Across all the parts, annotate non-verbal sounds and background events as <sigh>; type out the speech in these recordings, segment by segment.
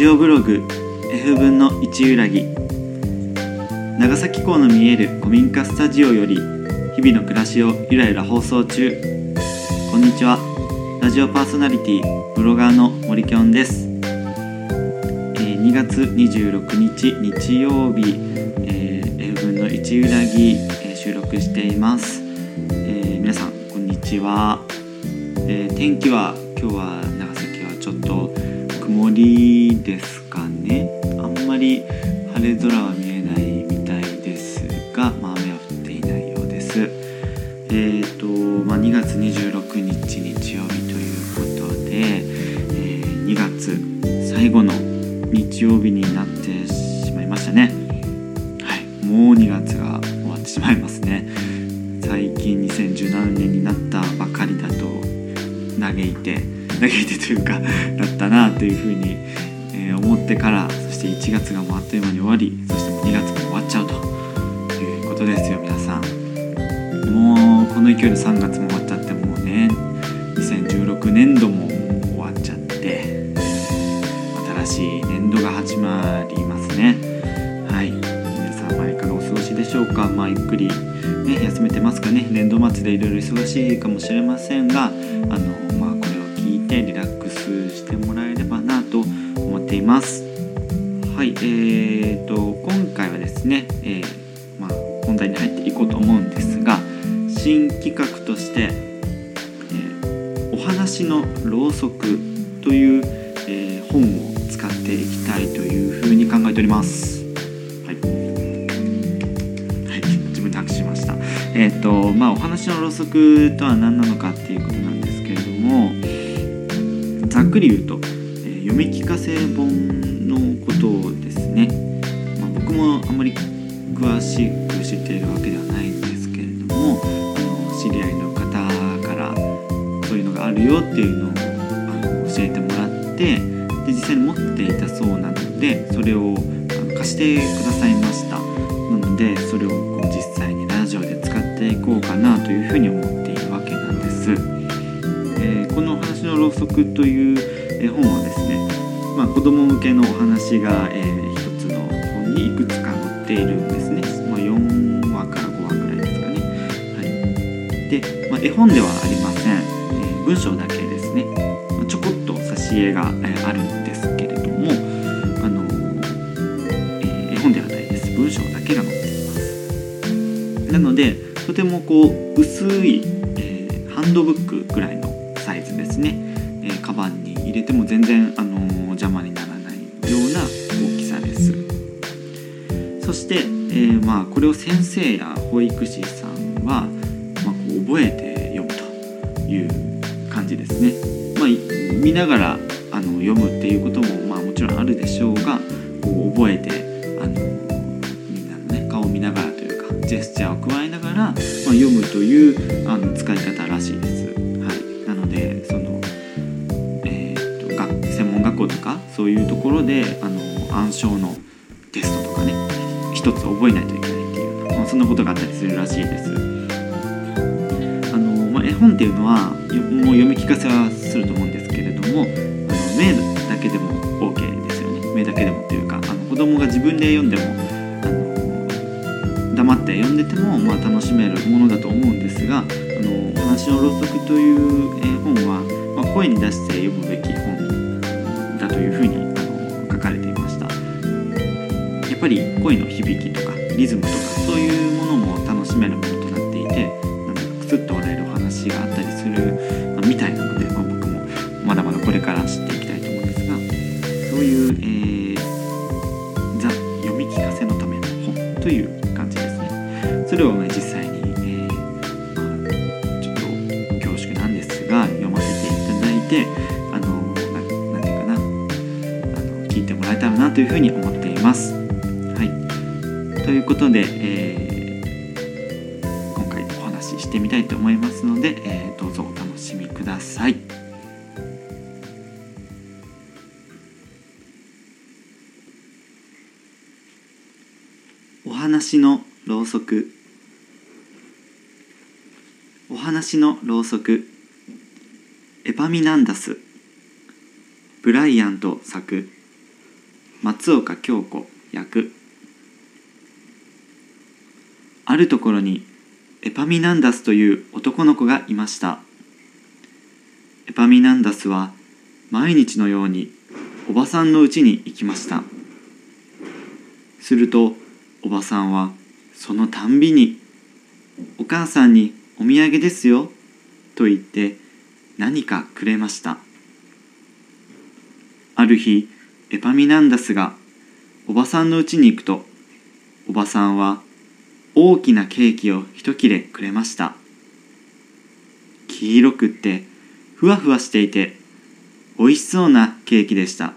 ジオブログ F 分の1裏木長崎港の見える古民家スタジオより日々の暮らしをゆらゆら放送中。こんにちは。ラジオパーソナリティブロガーの森きょんです、えー2月26日日曜日、えー F 分の1裏木、えー収録しています、えー皆さんこんにちは、えー天気は今日は曇りですかね。あんまり晴れ空は見えないみたいですが、まあ、雨は降っていないようです。えっ、と、まあ、2月26日日曜日ということで、えー2月最後の日曜日になってしまいましたね。はい。もう2月が終わってしまいますね。最近2017年になったばかりだと嘆いて嘆いてというかだったなというふうに、えー思ってからそして1月がもうあっという間に終わりそしてもう2月も終わっちゃうということですよ皆さん。もうこの勢いで3月も終わっちゃってもうね2016年度も終わっちゃって新しい年度が始まりますね。はい。皆さんはいかがお過ごしでしょうか？まあゆっくりね休めてますかね？年度末でいろいろ忙しいかもしれませんがあのまあこれを聞いてリラックスしてもらえればなと思っていますはいえー、と今回はですね、えーまあ、本題に入っていこうと思うんですが新企画として、えーお話のろうそく」という、えー本を使っていきたいというふうに考えております。はい、はい、自分で拍手しました。えっ、とまあお話のろうそくとは何なのかっていうことなんですけれどもざっくり言うと、えー読み聞かせ本のことですね。まあ、僕もあまり詳しく知っているわけではないんですけれどもあの知り合いの方からそういうのがあるよっていうのをあの教えてもらってで実際に持っていたそうなのでそれを貸してくださいましたなのでそれをこう実際にラジオで使っていこうかなというふうに思っているわけなんです、この「話のろうそく」という本はですね、まあ、子供向けのお話が、えー一つの本にいくつか載っているんですね、まあ、4話から5話ぐらいですかね。はい。で、まあ、絵本ではありません、えー文章だけですね。まあちょこっと挿絵が、えーあるんですけれども、あのえー絵本ではないです。文章だけが載っています。なのでとてもこう薄い、えーハンドブックぐらいのね、えーカバンに入れても全然、あのー邪魔にならないような大きさですそして、えーまあ、これを先生や保育士さんは、まあ、こう覚えて読むという感じですね。まあ、見ながらあの読むっていうことも、まあ、もちろんあるでしょうがこう覚えてあのみんなの、ね、顔を見ながらというかジェスチャーを加えながら、まあ、読むというあの使い方らしいです。そういうところであの暗唱のテストとかね一つ覚えないといけないっていう、まあ、そんなことがあったりするらしいです。あのまあ、絵本っていうのはもう読み聞かせはすると思うんですけれどもあの目だけでも OK ですよね目だけでもっていうかあの子供が自分で読んでもあの黙って読んでても、まあ、楽しめるものだと思うんですが「あの話のろうそく」というえー本は、まあ、声に出して読むべき本ぱり声の響きとかリズムとかそういうものも楽しめるものとなっていてなんかクスッと笑えるお話があったりする、まあみたいなので、まあ、僕もまだまだこれから知っていきたいと思うんですがそういう、えーザ読み聞かせのための本という感じですね。それを、ね、実際に、えま、ちょっと恐縮なんですが読ませていただいてあのななんていうかなあの聞いてもらえたらなというふうに思っています。いうことで、えー今回お話ししてみたいと思いますので、えーどうぞお楽しみください。お話のろうそく。お話のろうそく。エパミナンダス。ブライアント作。松岡京子役。あるところにエパミナンダスという男の子がいました。エパミナンダスは毎日のようにおばさんの家に行きました。するとおばさんはそのたんびに「お母さんにお土産ですよ」と言って何かくれました。ある日エパミナンダスがおばさんの家に行くとおばさんは大きなケーキを一切れくれました。黄色くってふわふわしていて美味しそうなケーキでした。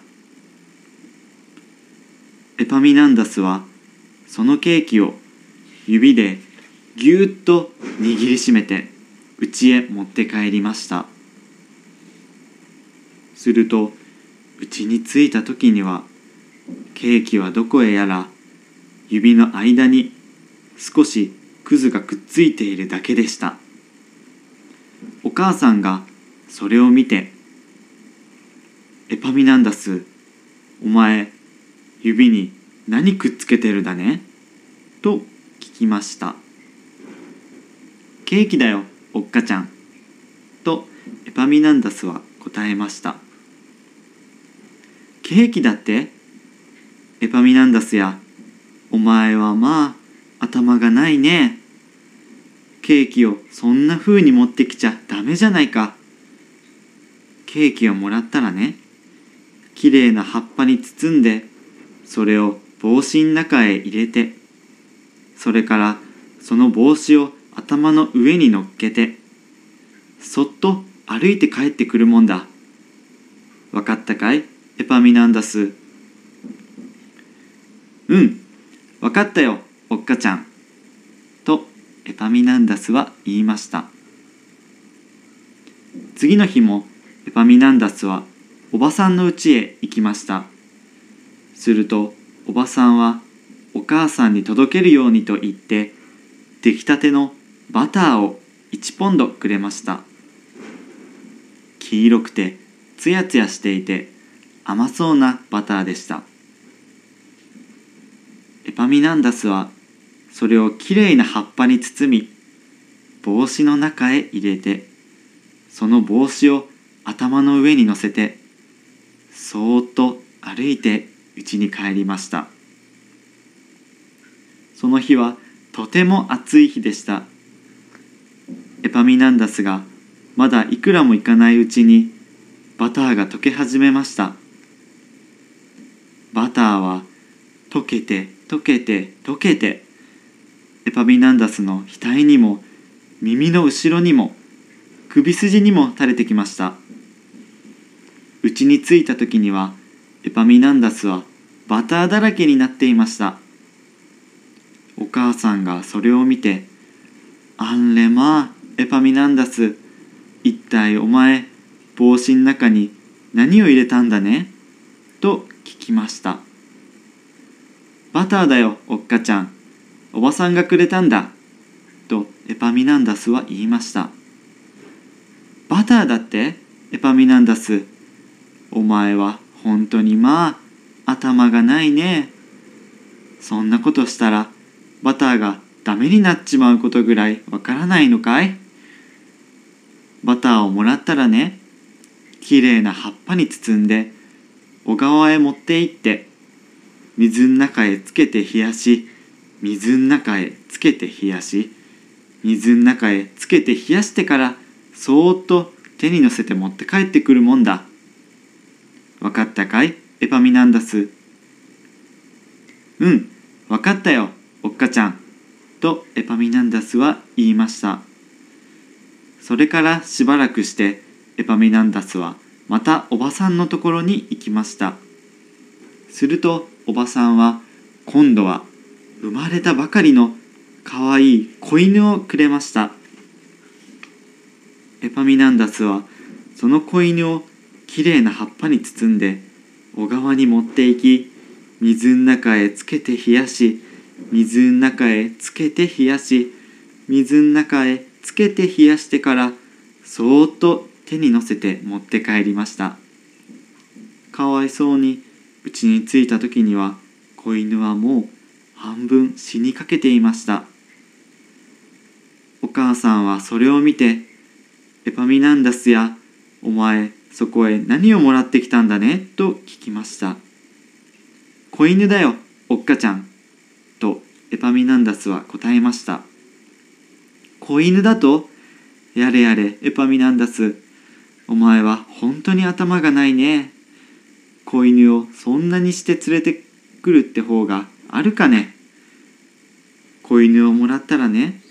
エパミナンダスはそのケーキを指でぎゅっと握りしめて家へ持って帰りました。すると家に着いた時にはケーキはどこへやら指の間に少しクズがくっついているだけでした。お母さんがそれを見て「エパミナンダスお前指に何くっつけてるだね?」と聞きました「ケーキだよおっかちゃん」とエパミナンダスは答えました「ケーキだって？エパミナンダスやお前はまあ頭がないね。ケーキをそんな風に持ってきちゃダメじゃないか。ケーキをもらったらねきれいな葉っぱに包んでそれを帽子の中へ入れてそれからその帽子を頭の上に乗っけてそっと歩いて帰ってくるもんだ。わかったかい？エパミナンダス。うんわかったよ。おっかちゃんとエパミナンダスは言いました。次の日もエパミナンダスはおばさんの家へ行きました。するとおばさんはお母さんに届けるようにと言って出来たてのバターを1ポンドくれました。黄色くてつやつやしていて甘そうなバターでした。エパミナンダスはそれをきれいな葉っぱに包み帽子の中へ入れてその帽子を頭の上に乗せてそーっと歩いて家に帰りました。その日はとても暑い日でした。エパミナンダスがまだいくらもいかないうちにバターが溶け始めました。バターは溶けて溶けて溶けてエパミナンダスの額にも耳の後ろにも首筋にも垂れてきました。家に着いた時にはエパミナンダスはバターだらけになっていました。お母さんがそれを見て「あんれまあエパミナンダス一体お前帽子の中に何を入れたんだね?」と聞きました「バターだよおっかちゃん。おばさんがくれたんだ」とエパミナンダスは言いました「バターだって？エパミナンダス。お前は本当にまあ頭がないね。そんなことしたらバターがダメになっちまうことぐらいわからないのかい？バターをもらったらねきれいな葉っぱに包んで小川へ持って行って水の中へつけて冷やし水の中へつけて冷やし水の中へつけて冷やしてからそーっと手に乗せて持って帰ってくるもんだ。わかったかい？エパミナンダス。うん、わかったよ、おっかちゃん。とエパミナンダスは言いました。それからしばらくしてエパミナンダスはまたおばさんのところに行きました。するとおばさんは今度は生まれたばかりのかわいい子犬をくれました。エパミナンダスはその子犬をきれいな葉っぱに包んで小川に持っていき水の中へつけて冷やし水の中へつけて冷やし水の中へつけて冷やしてからそーっと手に乗せて持って帰りましたかわいそうに家に着いた時には子犬はもう半分死にかけていました。お母さんはそれを見て「エパミナンダスやお前そこへ何をもらってきたんだね?」と聞きました「子犬だよおっかちゃん」とエパミナンダスは答えました「子犬だとやれやれエパミナンダス。お前は本当に頭がないね。子犬をそんなにして連れてくるって方があるかね？子犬をもらったらね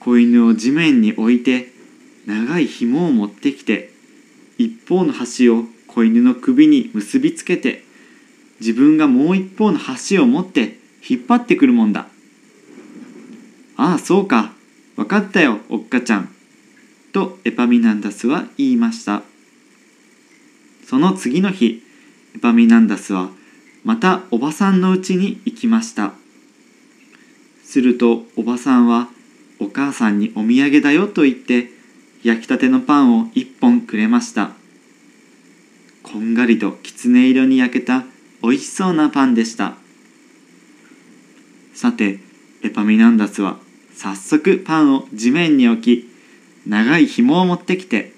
子犬を地面に置いて長い紐を持ってきて一方の端を子犬の首に結びつけて自分がもう一方の端を持って引っ張ってくるもんだ。ああそうか。分かったよおっかちゃん。とエパミナンダスは言いました。その次の日エパミナンダスはまたおばさんの家に行きました。するとおばさんはお母さんにお土産だよと言って焼きたてのパンを一本くれました。こんがりときつね色に焼けたおいしそうなパンでした。さてエパミナンダスは早速パンを地面に置き長い紐を持ってきて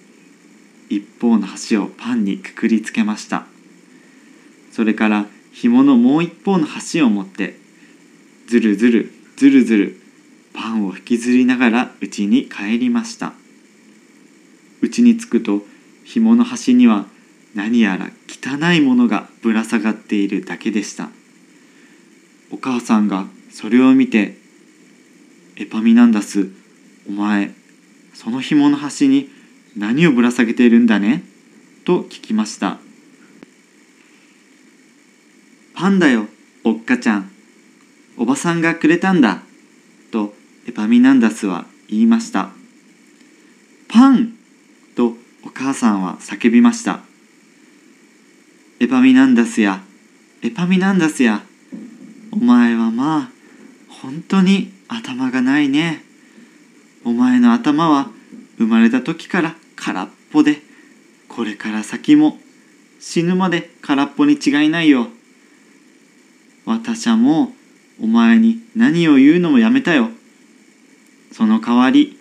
一方の端をパンにくくりつけました。それから紐のもう一方の端を持ってずるずるずるずるパンを引きずりながら家に帰りました。家に着くと紐の端には何やら汚いものがぶら下がっているだけでした。お母さんがそれを見て「エパミナンダスお前その紐の端に何をぶら下げているんだね?」と聞きました「パンだよおっかちゃん。おばさんがくれたんだ」とエパミナンダスは言いました「パン!」とお母さんは叫びました「エパミナンダスやエパミナンダスやお前はまあ本当に頭がないね。お前の頭は生まれた時から空っぽで。これから先も死ぬまで空っぽに違いないよ。私はもうお前に何を言うのもやめたよ。その代わり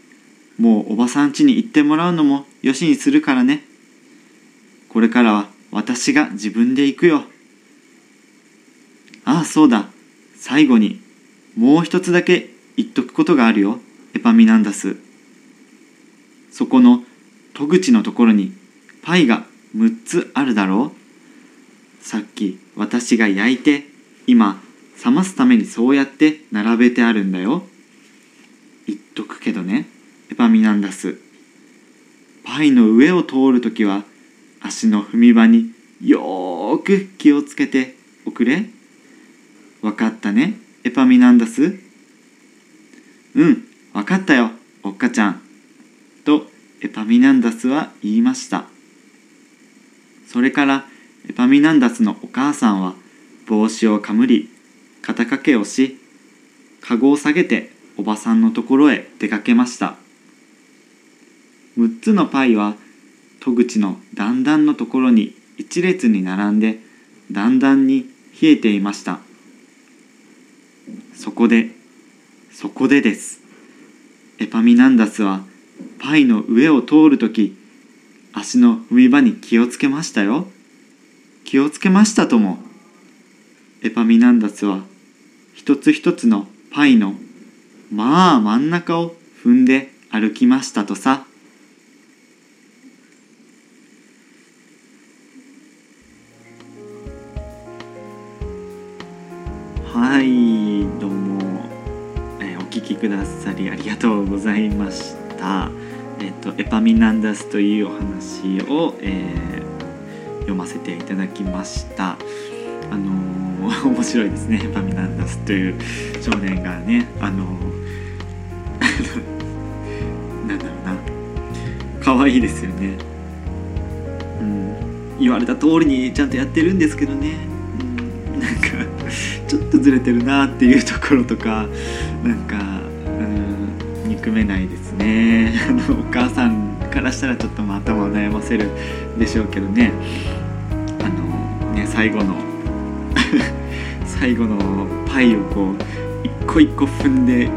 もうおばさん家に行ってもらうのもよしにするからね。これからは私が自分で行くよ。ああそうだ。最後にもう一つだけ言っとくことがあるよ。エパミナンダス。そこの戸口のところにパイが6つあるだろう。さっき私が焼いて今冷ますためにそうやって並べてあるんだよ。言っとくけどね。エパミナンダス。パイの上を通るときは足の踏み場によーく気をつけておくれ。わかったねエパミナンダス。うんわかったよおっかちゃん。とエパミナンダスは言いました。それからエパミナンダスのお母さんは帽子をかむり肩掛けをしかごを下げておばさんのところへ出かけました。6つのパイは戸口の段々のところに一列に並んでだんだんに冷えていました。そこでそこでです。エパミナンダスはパイの上を通るとき足の踏み場に気をつけましたよ。気をつけましたともエパミナンダスは一つ一つのパイのまあ真ん中を踏んで歩きましたとさ。はいどうも、えー、お聞きくださりありがとうございました。えっ、とエパミナンダスというお話を、えー、読ませていただきました。あのー、<laughs> 面白いですね。エパミナンダスという少年がねあの <laughs> なんだろうな。可愛いですよね。うん。言われた通りにちゃんとやってるんですけどね、うん、なんか <laughs> ちょっとずれてるなっていうところとかなんかうん。憎めないですね。お母さんからしたらちょっと頭を悩ませるでしょうけどね。あのね最後の最後のパイをこう一個一個踏んで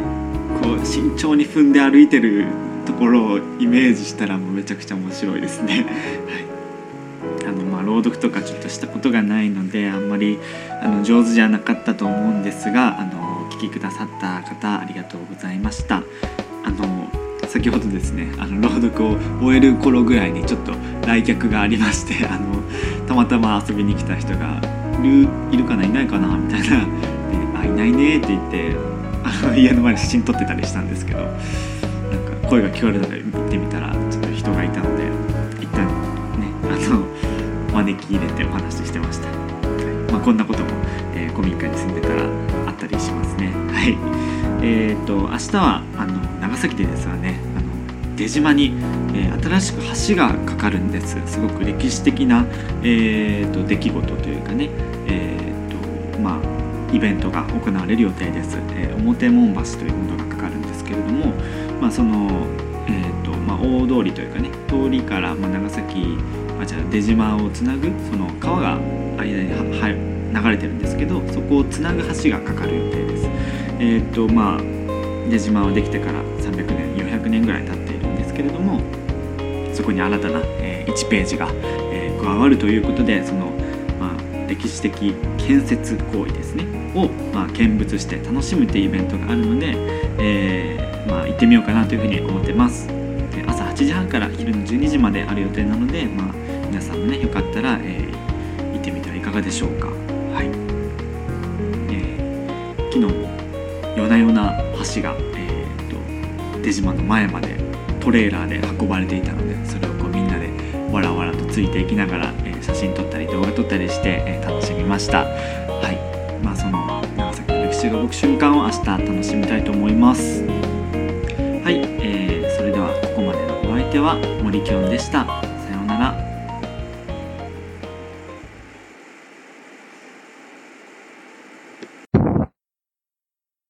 こう慎重に踏んで歩いてるところをイメージしたらもうめちゃくちゃ面白いですね。<laughs> はい、あのまあ朗読とかちょっとしたことがないのであんまりあの上手じゃなかったと思うんですがあのお聞きくださった方ありがとうございました。あの先ほどですねあの朗読を終える頃ぐらいにちょっと来客がありましてあのたまたま遊びに来た人が「るいるかないないかな?」みたいな「あいないね」って言ってあの家の前で写真撮ってたりしたんですけどなんか声が聞こえるので見てみたらちょっと人がいたので一旦ねあの招き入れてお話ししてました、まあ、こんなことも、えー、古民家に住んでたらあったりしますね。はい。えーと、明日はあの長崎でですわね出島に、えー、新しく橋がかかるんですすごく歴史的な、えーと、出来事というかね、えーとまあ、イベントが行われる予定です、えー、表門橋というものがかかるんですけれども、まあ、その、えーとまあ、大通りというかね通りから、まあ、長崎あじゃあ出島をつなぐその川が間には流れてるんですけどそこをつなぐ橋がかかる予定です。えーとまあ、出島はできてから300年400年ぐらい経ってけれどもそこに新たな、えー、1ページが、えー、加わるということでその、まあ、歴史的建設行為ですねを、まあ、見物して楽しむというイベントがあるので、えー、まあ、行ってみようかなというふうに思ってます。朝8時半から昼の12時まである予定なので、まあ、皆さんもねよかったら、えー行ってみてはいかがでしょうか。はいえー、昨日も夜な夜な橋が、えーと、出島の前までトレーラーで運ばれていたのでそれをこうみんなでわらわらとついていきながら、えー、写真撮ったり動画撮ったりして、えー、楽しみました。はい。まあその長崎の歴史が動く瞬間を明日楽しみたいと思います。はい、えー、それではここまでのお相手は森きょんでした。